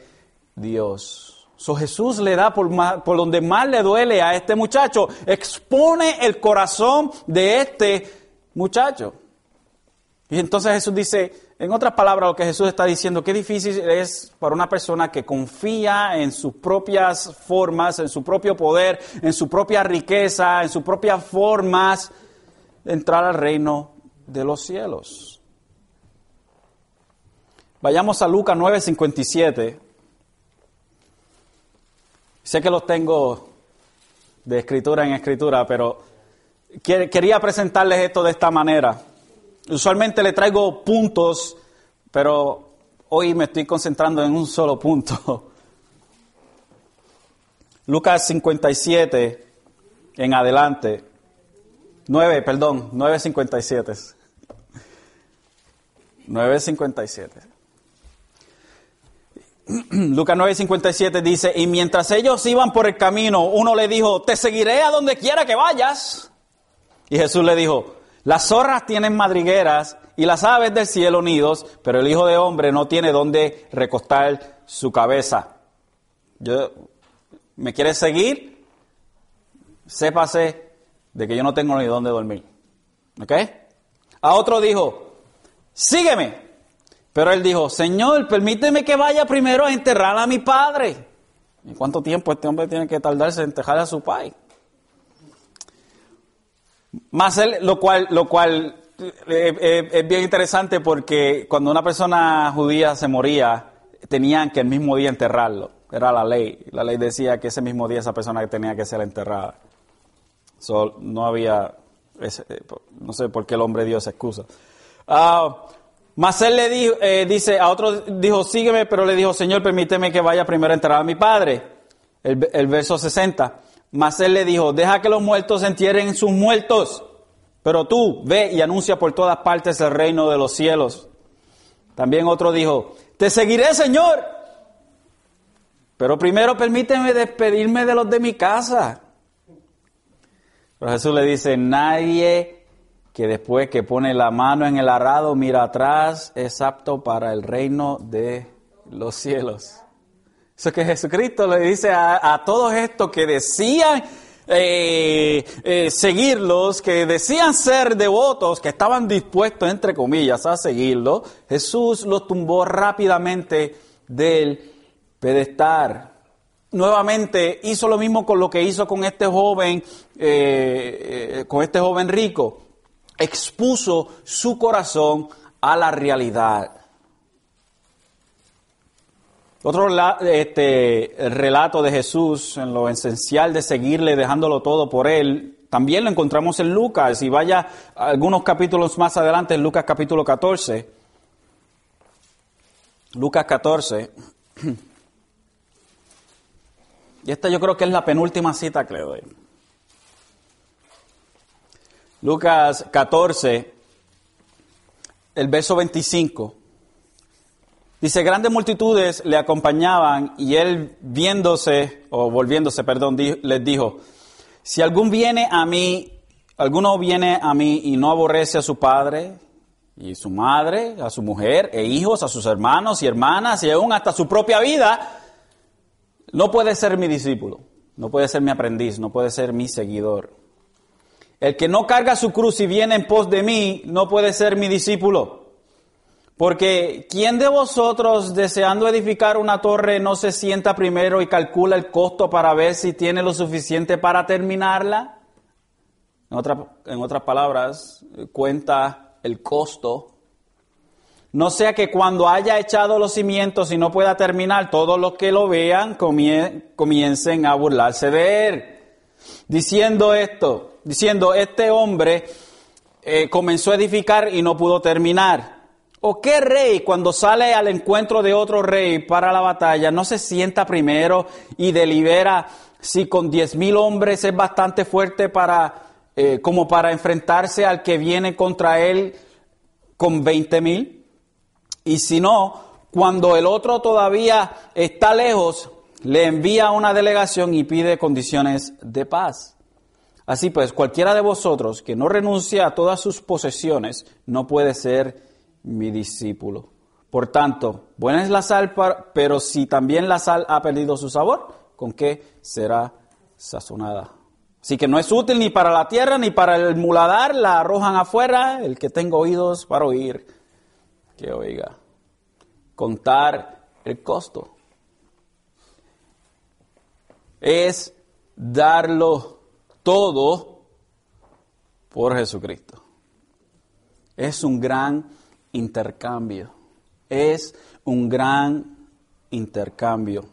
Dios. Jesús le da por, por donde más le duele a este muchacho, expone el corazón de este muchacho. Y entonces Jesús dice, en otras palabras, lo que Jesús está diciendo, qué difícil es para una persona que confía en sus propias formas, en su propio poder, en su propia riqueza, en sus propias formas, entrar al reino de los cielos. Vayamos a Lucas 9:57. Sé que los tengo de escritura en escritura, pero quería presentarles esto de esta manera. Usualmente le traigo puntos, pero hoy me estoy concentrando en un solo punto. <laughs> Lucas 57 en adelante. 9, perdón, 9.57. 9.57. <laughs> <clears throat> Lucas 9:57 dice, y mientras ellos iban por el camino, uno le dijo, te seguiré a donde quiera que vayas. Y Jesús le dijo, las zorras tienen madrigueras y las aves del cielo nidos, pero el Hijo de Hombre no tiene dónde recostar su cabeza. Yo, ¿Me quieres seguir? Sépase de que yo no tengo ni dónde dormir. ¿Ok? A otro dijo, sígueme. Pero él dijo, Señor, permíteme que vaya primero a enterrar a mi padre. ¿Y cuánto tiempo este hombre tiene que tardarse en enterrar a su padre? Más él, lo cual, lo cual eh, eh, es bien interesante porque cuando una persona judía se moría, tenían que el mismo día enterrarlo. Era la ley. La ley decía que ese mismo día esa persona tenía que ser enterrada. no había, eh, no sé por qué el hombre dio esa excusa. Uh, mas él le dijo, dice, a otro dijo, sígueme, pero le dijo, Señor, permíteme que vaya primero a enterrar a mi padre. El, el verso 60. Mas él le dijo, deja que los muertos entierren sus muertos, pero tú ve y anuncia por todas partes el reino de los cielos. También otro dijo, te seguiré, Señor, pero primero permíteme despedirme de los de mi casa. Pero Jesús le dice, nadie que después que pone la mano en el arado mira atrás es apto para el reino de los cielos. Eso que Jesucristo le dice a, todos estos que decían eh, eh, seguirlos, que decían ser devotos, que estaban dispuestos, entre comillas, a seguirlo, Jesús los tumbó rápidamente del pedestal. Nuevamente hizo lo mismo con lo que hizo con este joven, eh, con este joven rico. Expuso su corazón a la realidad. Otro este, relato de Jesús en lo esencial de seguirle, dejándolo todo por él, también lo encontramos en Lucas. Y vaya algunos capítulos más adelante, en Lucas capítulo 14. Lucas 14. <clears throat> Y esta yo creo que es la penúltima cita que le doy. Lucas 14, el verso 25. Dice, grandes multitudes le acompañaban y él viéndose, o volviéndose, perdón, les dijo, si algún viene a mí, alguno viene a mí y no aborrece a su padre y su madre, a su mujer e hijos, a sus hermanos y hermanas y aún hasta su propia vida, no puede ser mi discípulo, no puede ser mi aprendiz, no puede ser mi seguidor. El que no carga su cruz y viene en pos de mí, no puede ser mi discípulo. Porque ¿quién de vosotros deseando edificar una torre no se sienta primero y calcula el costo para ver si tiene lo suficiente para terminarla? En, otras palabras, cuenta el costo. No sea que cuando haya echado los cimientos y no pueda terminar, todos los que lo vean comiencen a burlarse de él. Diciendo esto, diciendo, este hombre eh, comenzó a edificar y no pudo terminar. ¿O qué rey cuando sale al encuentro de otro rey para la batalla no se sienta primero y delibera si con diez mil hombres es bastante fuerte para, eh, como para enfrentarse al que viene contra él con veinte mil? Y si no, cuando el otro todavía está lejos, le envía una delegación y pide condiciones de paz. Así pues, cualquiera de vosotros que no renuncia a todas sus posesiones no puede ser mi discípulo. Por tanto, buena es la sal, pero si también la sal ha perdido su sabor, ¿con qué será sazonada? Así que no es útil ni para la tierra ni para el muladar, la arrojan afuera. El que tenga oídos para oír, que oiga. Contar el costo. Es darlo todo por Jesucristo. Es un gran intercambio. Es un gran intercambio.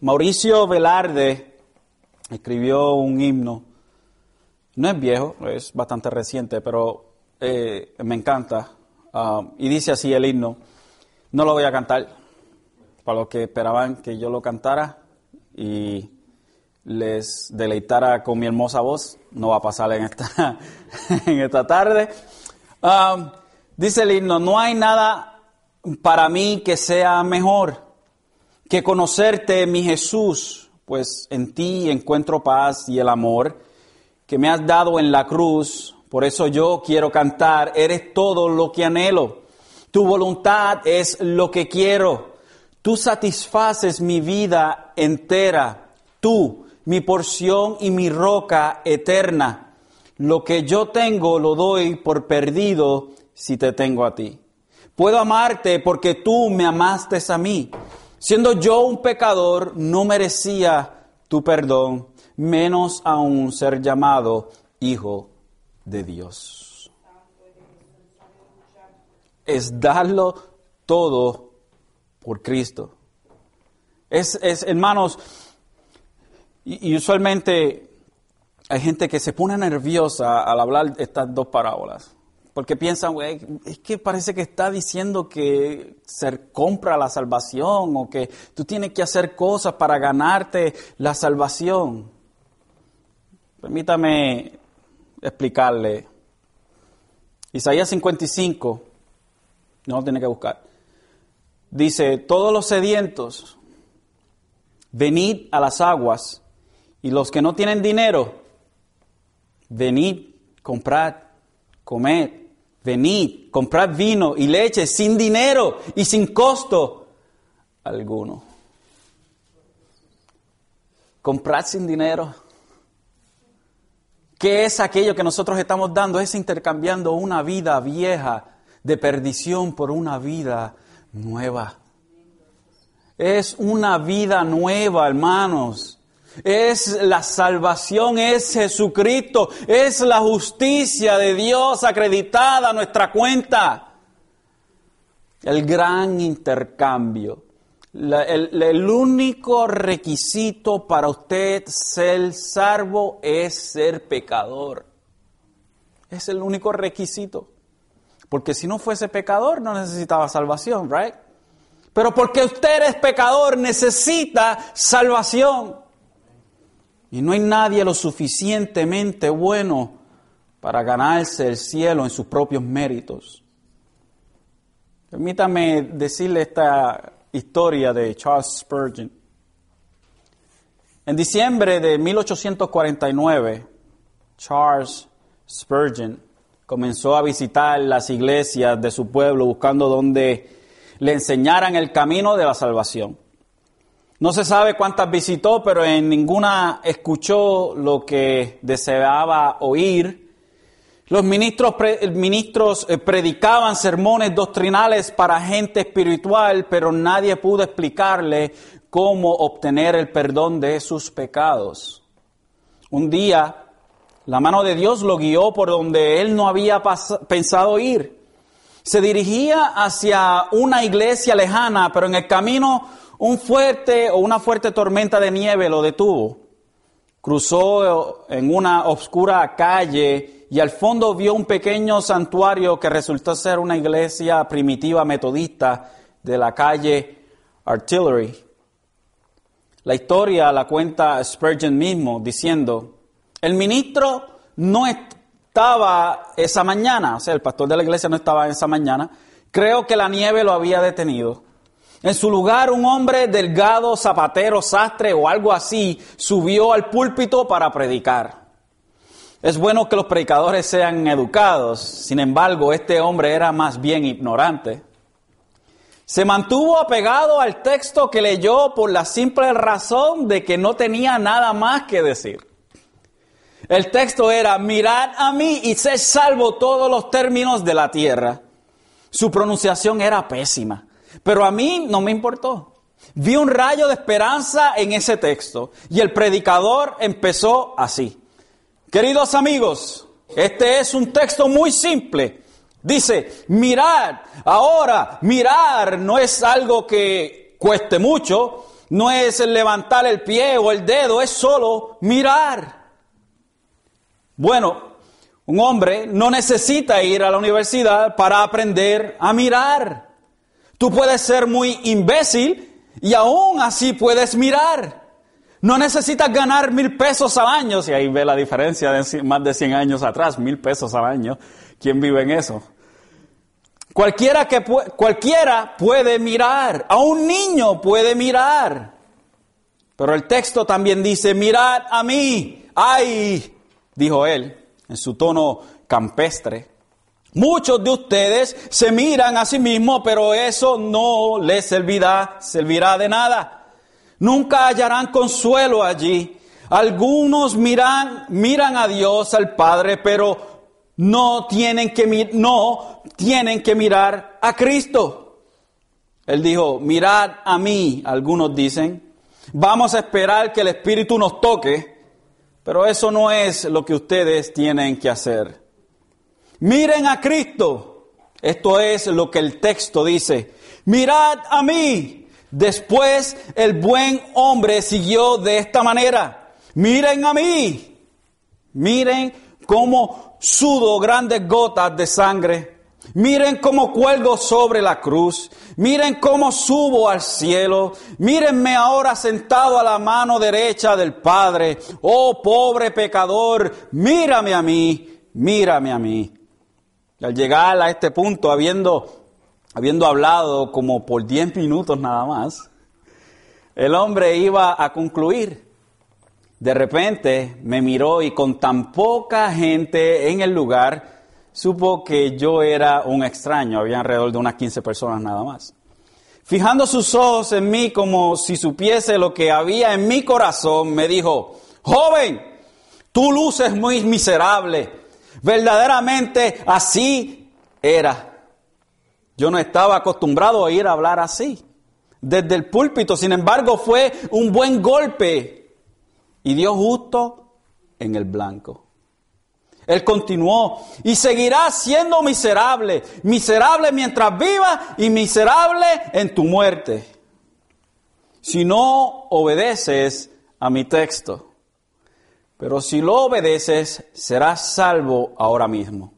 Mauricio Velarde escribió un himno. No es viejo, es bastante reciente, pero eh, me encanta. Ah, y dice así el himno. No lo voy a cantar para los que esperaban que yo lo cantara y les deleitara con mi hermosa voz. No va a pasar en esta, <laughs> en esta tarde. Dice el himno, no hay nada para mí que sea mejor que conocerte, mi Jesús, pues en ti encuentro paz y el amor que me has dado en la cruz. Por eso yo quiero cantar, eres todo lo que anhelo. Tu voluntad es lo que quiero. Tú satisfaces mi vida entera. Tú, mi porción y mi roca eterna. Lo que yo tengo lo doy por perdido si te tengo a ti. Puedo amarte porque tú me amaste a mí. Siendo yo un pecador, no merecía tu perdón, menos aún ser llamado hijo de Dios. Es darlo todo por Cristo. Es, es hermanos, y, usualmente hay gente que se pone nerviosa al hablar estas dos parábolas. Porque piensan, es que parece que está diciendo que se compra la salvación o que tú tienes que hacer cosas para ganarte la salvación. Permítame explicarle. Isaías 55, no lo tiene que buscar. Dice, todos los sedientos, venid a las aguas, y los que no tienen dinero, venid, comprad, comed venid, comprad vino y leche sin dinero y sin costo alguno. Comprad sin dinero. ¿Qué es aquello que nosotros estamos dando? Es intercambiando una vida vieja de perdición por una vida nueva. Es una vida nueva, hermanos. Es la salvación, es Jesucristo, es la justicia de Dios acreditada a nuestra cuenta. El gran intercambio. el, único requisito para usted ser salvo es ser pecador. Es el único requisito. Porque si no fuese pecador no necesitaba salvación, ¿right? Pero porque usted es pecador necesita salvación. Y no hay nadie lo suficientemente bueno para ganarse el cielo en sus propios méritos. Permítame decirle esta historia de Charles Spurgeon. En diciembre de 1849, Charles Spurgeon comenzó a visitar las iglesias de su pueblo buscando donde le enseñaran el camino de la salvación. No se sabe cuántas visitó, pero en ninguna escuchó lo que deseaba oír. Los ministros, ministros eh, predicaban sermones doctrinales para gente espiritual, pero nadie pudo explicarle cómo obtener el perdón de sus pecados. Un día, la mano de Dios lo guió por donde él no había pensado ir. Se dirigía hacia una iglesia lejana, pero en el camino un fuerte o una fuerte tormenta de nieve lo detuvo. Cruzó en una oscura calle y al fondo vio un pequeño santuario que resultó ser una iglesia primitiva metodista de la calle Artillery. La historia la cuenta Spurgeon mismo diciendo, el ministro no estaba esa mañana, o sea, el pastor de la iglesia no estaba esa mañana, creo que la nieve lo había detenido. En su lugar, un hombre delgado, zapatero, sastre o algo así subió al púlpito para predicar. Es bueno que los predicadores sean educados, sin embargo, este hombre era más bien ignorante. Se mantuvo apegado al texto que leyó por la simple razón de que no tenía nada más que decir. El texto era, mirad a mí y sé salvo todos los términos de la tierra. Su pronunciación era pésima. Pero a mí no me importó. Vi un rayo de esperanza en ese texto y el predicador empezó así. Queridos amigos, este es un texto muy simple. Dice, mirar, ahora, mirar no es algo que cueste mucho, no es levantar el pie o el dedo, es solo mirar. Bueno, un hombre no necesita ir a la universidad para aprender a mirar. Tú puedes ser muy imbécil y aún así puedes mirar. No necesitas ganar mil pesos al año, si ahí ve la diferencia de más de 100 años atrás, mil pesos al año. ¿Quién vive en eso? Cualquiera, que cualquiera puede mirar, a un niño puede mirar. Pero el texto también dice, mirad a mí, ay, dijo él, en su tono campestre. Muchos de ustedes se miran a sí mismos, pero eso no les servirá, servirá de nada. Nunca hallarán consuelo allí. Algunos miran, miran a Dios, al Padre, pero no tienen que, no tienen que mirar a Cristo. Él dijo, mirad a mí, algunos dicen. Vamos a esperar que el Espíritu nos toque, pero eso no es lo que ustedes tienen que hacer. Miren a Cristo. Esto es lo que el texto dice. Mirad a mí. Después el buen hombre siguió de esta manera. Miren a mí. Miren cómo sudo grandes gotas de sangre. Miren cómo cuelgo sobre la cruz. Miren cómo subo al cielo. Mírenme ahora sentado a la mano derecha del Padre. Oh pobre pecador, mírame a mí, mírame a mí. Y al llegar a este punto, habiendo, habiendo hablado como por 10 minutos nada más, el hombre iba a concluir. De repente me miró y con tan poca gente en el lugar, supo que yo era un extraño. Había alrededor de unas 15 personas nada más. Fijando sus ojos en mí como si supiese lo que había en mi corazón, me dijo, joven, tu luz es muy miserable Verdaderamente así era. Yo no estaba acostumbrado a ir a hablar así. Desde el púlpito, sin embargo, fue un buen golpe y dio justo en el blanco. Él continuó y seguirá siendo miserable, miserable mientras viva y miserable en tu muerte. Si no obedeces a mi texto. Pero si lo obedeces, serás salvo ahora mismo.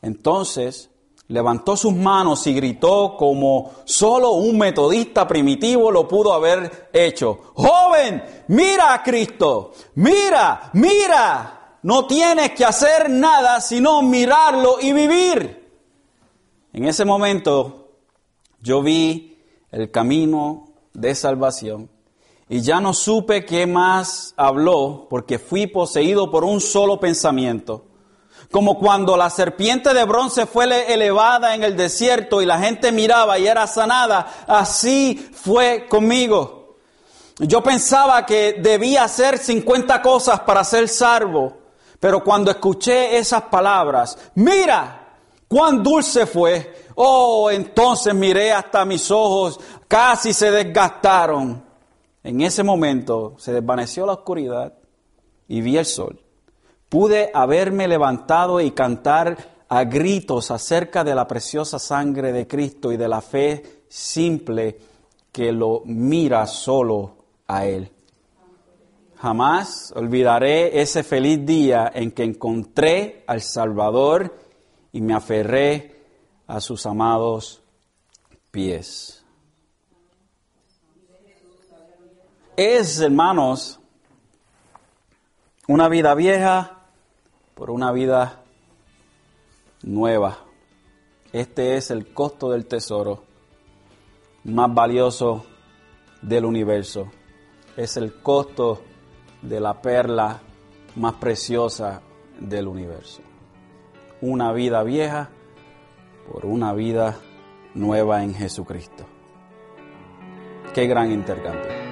Entonces levantó sus manos y gritó como solo un metodista primitivo lo pudo haber hecho. Joven, mira a Cristo, mira, mira. No tienes que hacer nada sino mirarlo y vivir. En ese momento yo vi el camino de salvación y ya no supe qué más habló porque fui poseído por un solo pensamiento. Como cuando la serpiente de bronce fue elevada en el desierto y la gente miraba y era sanada, así fue conmigo. Yo pensaba que debía hacer 50 cosas para ser salvo, pero cuando escuché esas palabras, mira cuán dulce fue, oh, entonces miré hasta mis ojos, casi se desgastaron. En ese momento se desvaneció la oscuridad y vi el sol. Pude haberme levantado y cantar a gritos acerca de la preciosa sangre de Cristo y de la fe simple que lo mira solo a Él. Jamás olvidaré ese feliz día en que encontré al Salvador y me aferré a sus amados pies. Es, hermanos, una vida vieja por una vida nueva. Este es el costo del tesoro más valioso del universo. Es el costo de la perla más preciosa del universo. Una vida vieja por una vida nueva en Jesucristo. Qué gran intercambio.